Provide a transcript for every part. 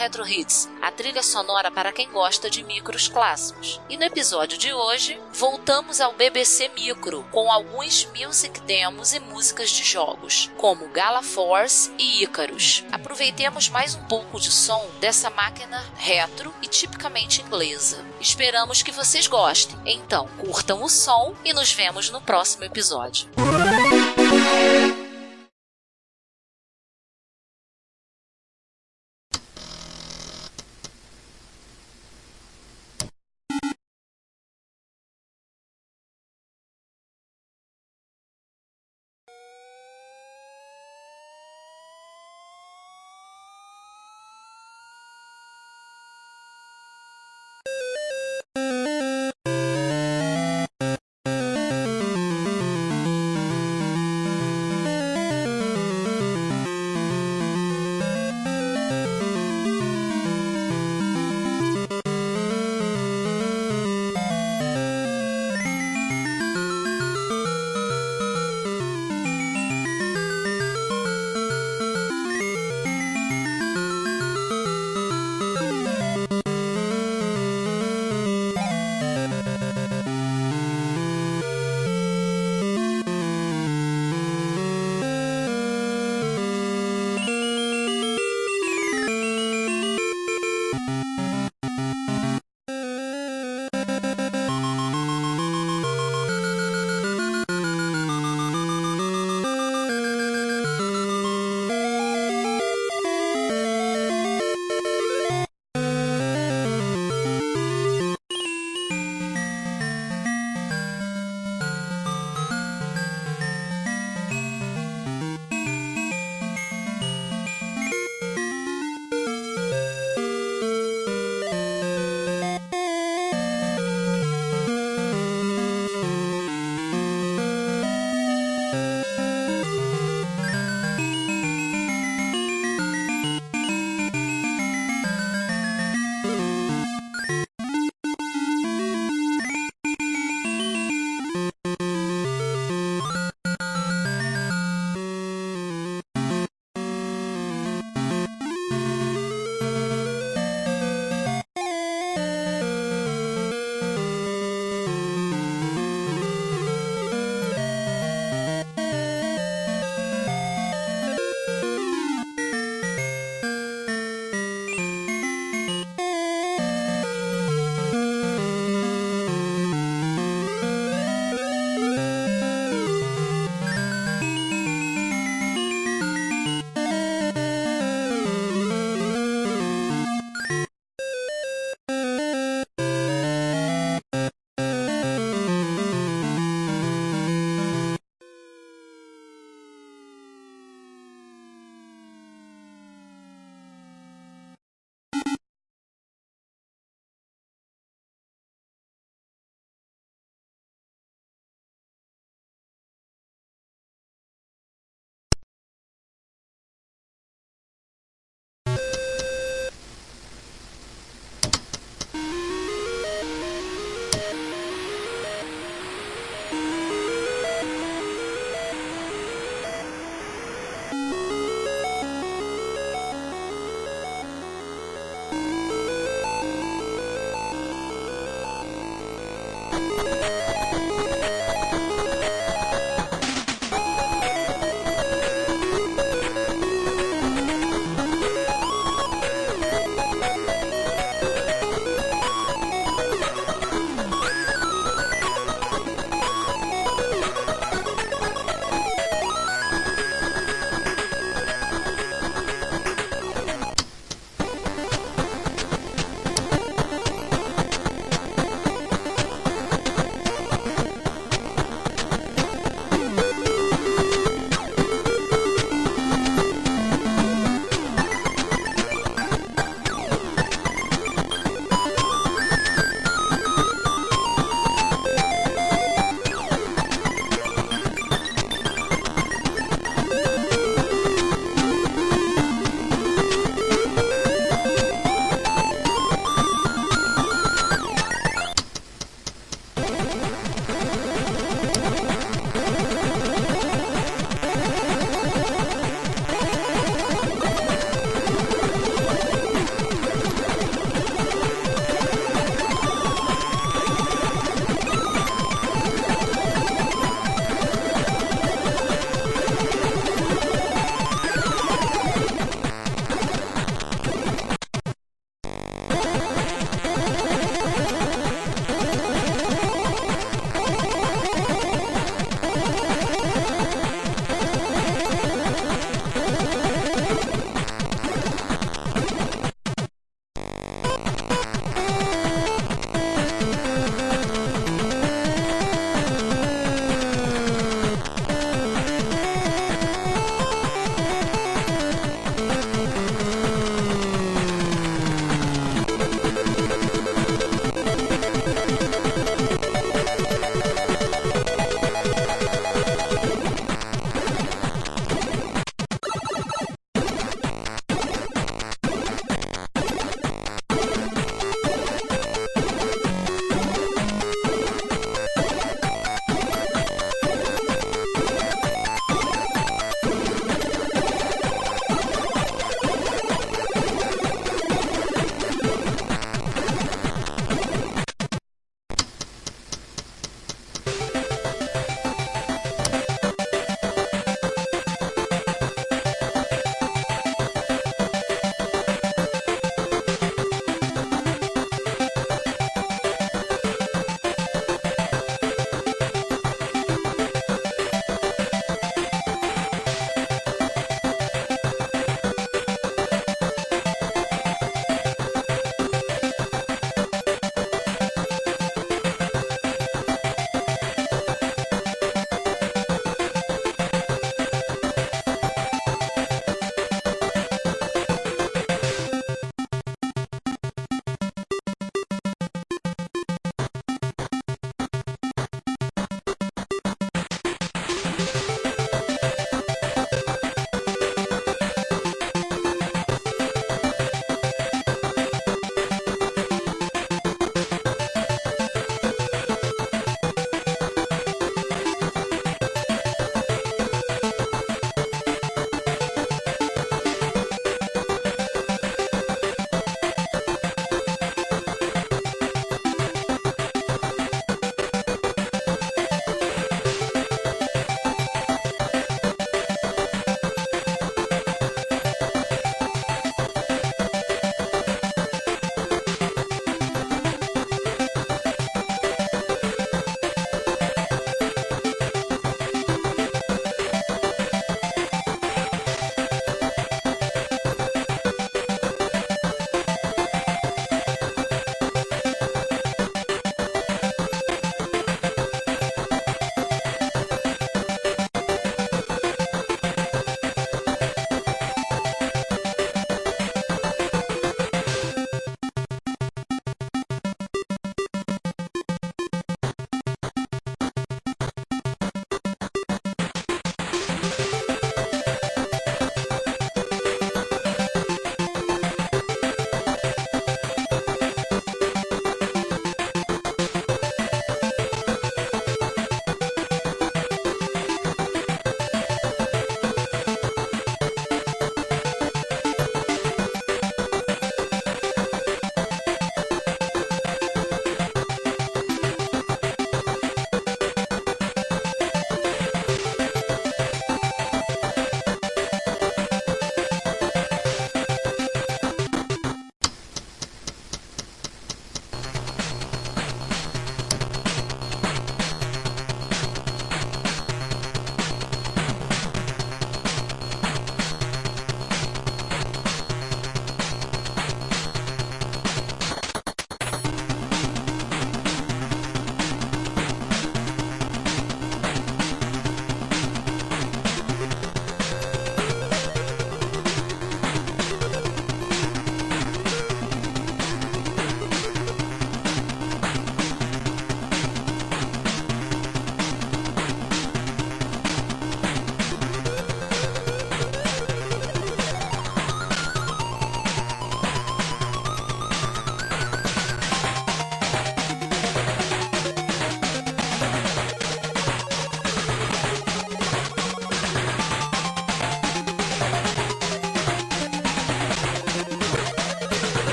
Retro Hits, a trilha sonora para quem gosta de micros clássicos. E no episódio de hoje, voltamos ao BBC Micro com alguns music demos e músicas de jogos, como Gala Force e Icarus. Aproveitemos mais um pouco de som dessa máquina retro e tipicamente inglesa. Esperamos que vocês gostem. Então, curtam o som e nos vemos no próximo episódio.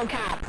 RoboCop.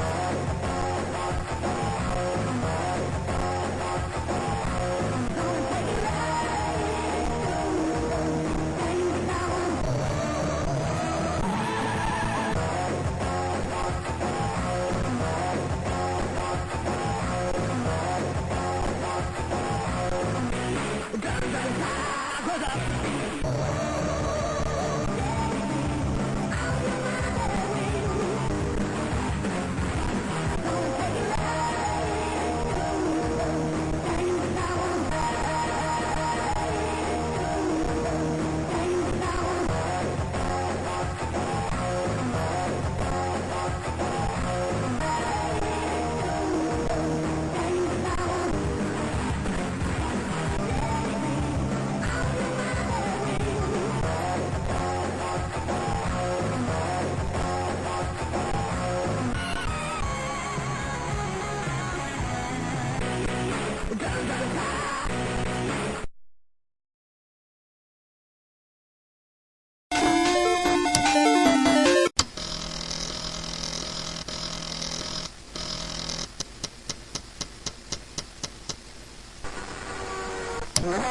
Música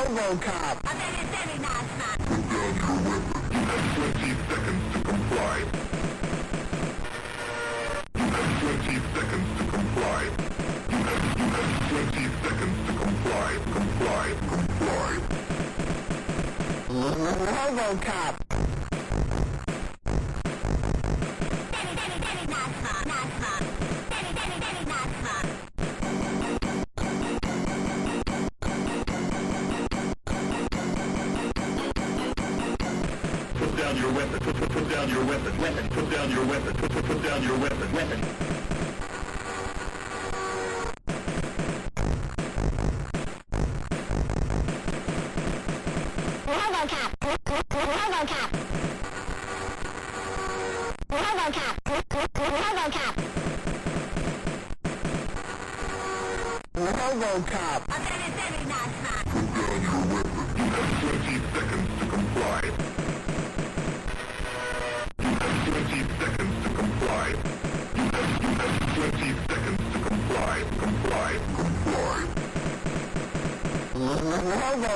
RoboCop. You have 20 seconds to comply. You have 20 seconds to comply. You have, you have 20 seconds to comply. Comply, comply. RoboCop.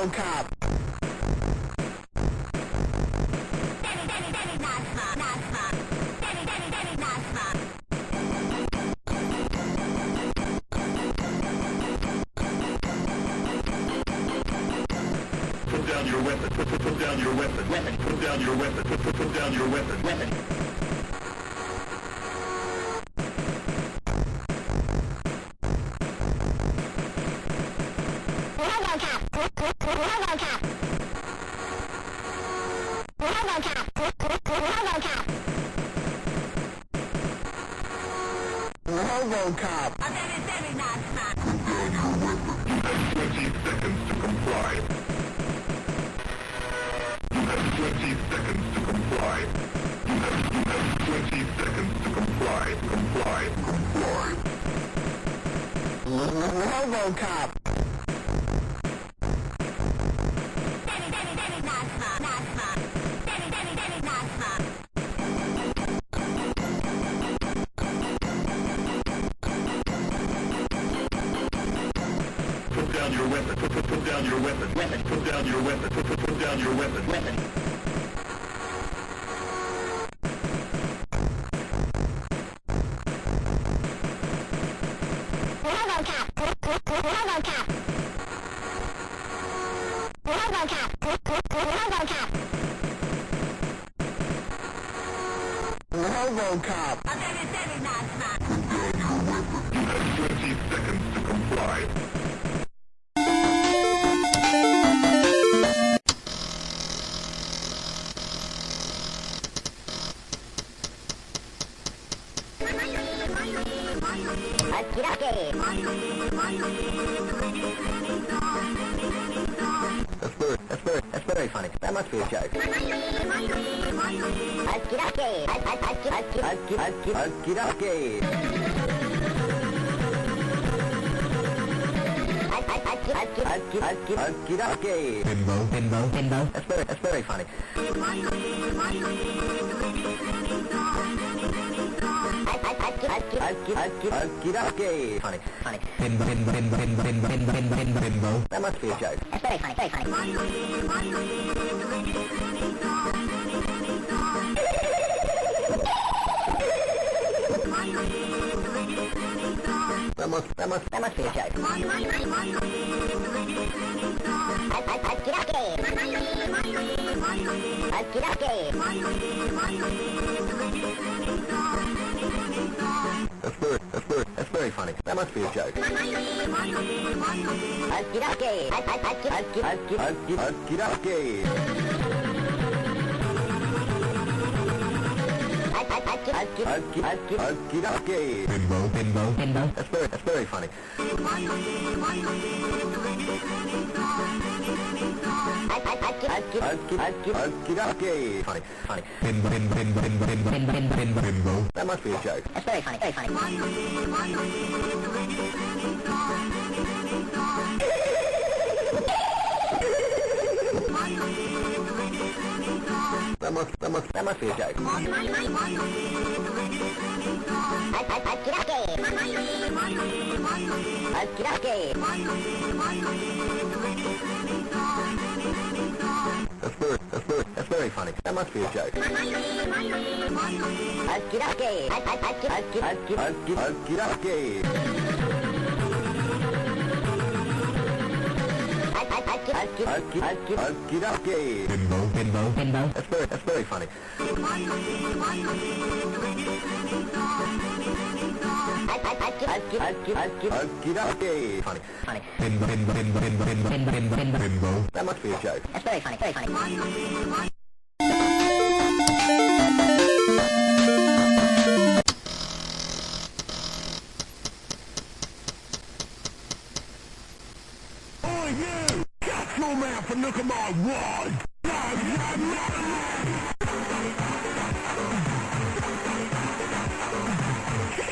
no cop. Put down your weapon. Put down your weapon. Weapon. Put down your weapon. Put down your weapon. Weapon. Coco. Okie Okie dokie. Bimbo, bimbo, bimbo. That's very, that's very funny. Okie. Funny, funny. Bimbo, bimbo, bimbo, bimbo, bimbo, bimbo, bimbo, bimbo, bimbo. That must be a joke. That's very funny, very funny. Akiraski. Akiraski. Bimbo, bimbo, bimbo. That's very, that's very funny. Funny, funny. That must be a joke. That's very funny, very funny. That must be a joke. That's very, that's very, that's very funny. That must be a joke. Alkidaki. Bimbo, bimbo, bimbo. That's very, that's very funny. Alkidaki. Funny, funny. Bimbo, bimbo, bimbo. That must be a joke. That's very funny, very funny. Animal Man for One.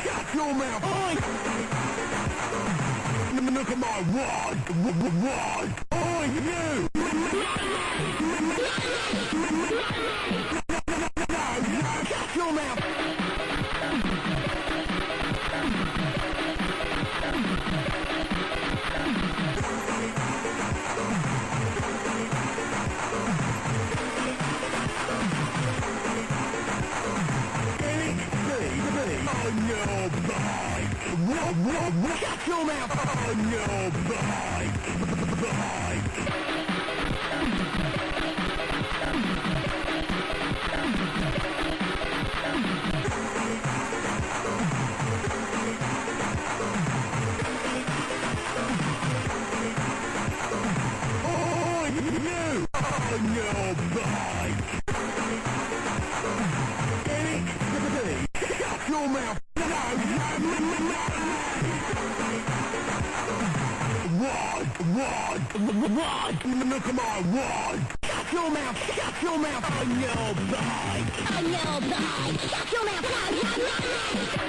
Shut your mouth. Oi. One. One. Oi, you. What's your mouth on your bike? bike. run! No, come on, run! Shut your mouth, shut your mouth I know, bike! On your bike! Shut your mouth, shut your mouth!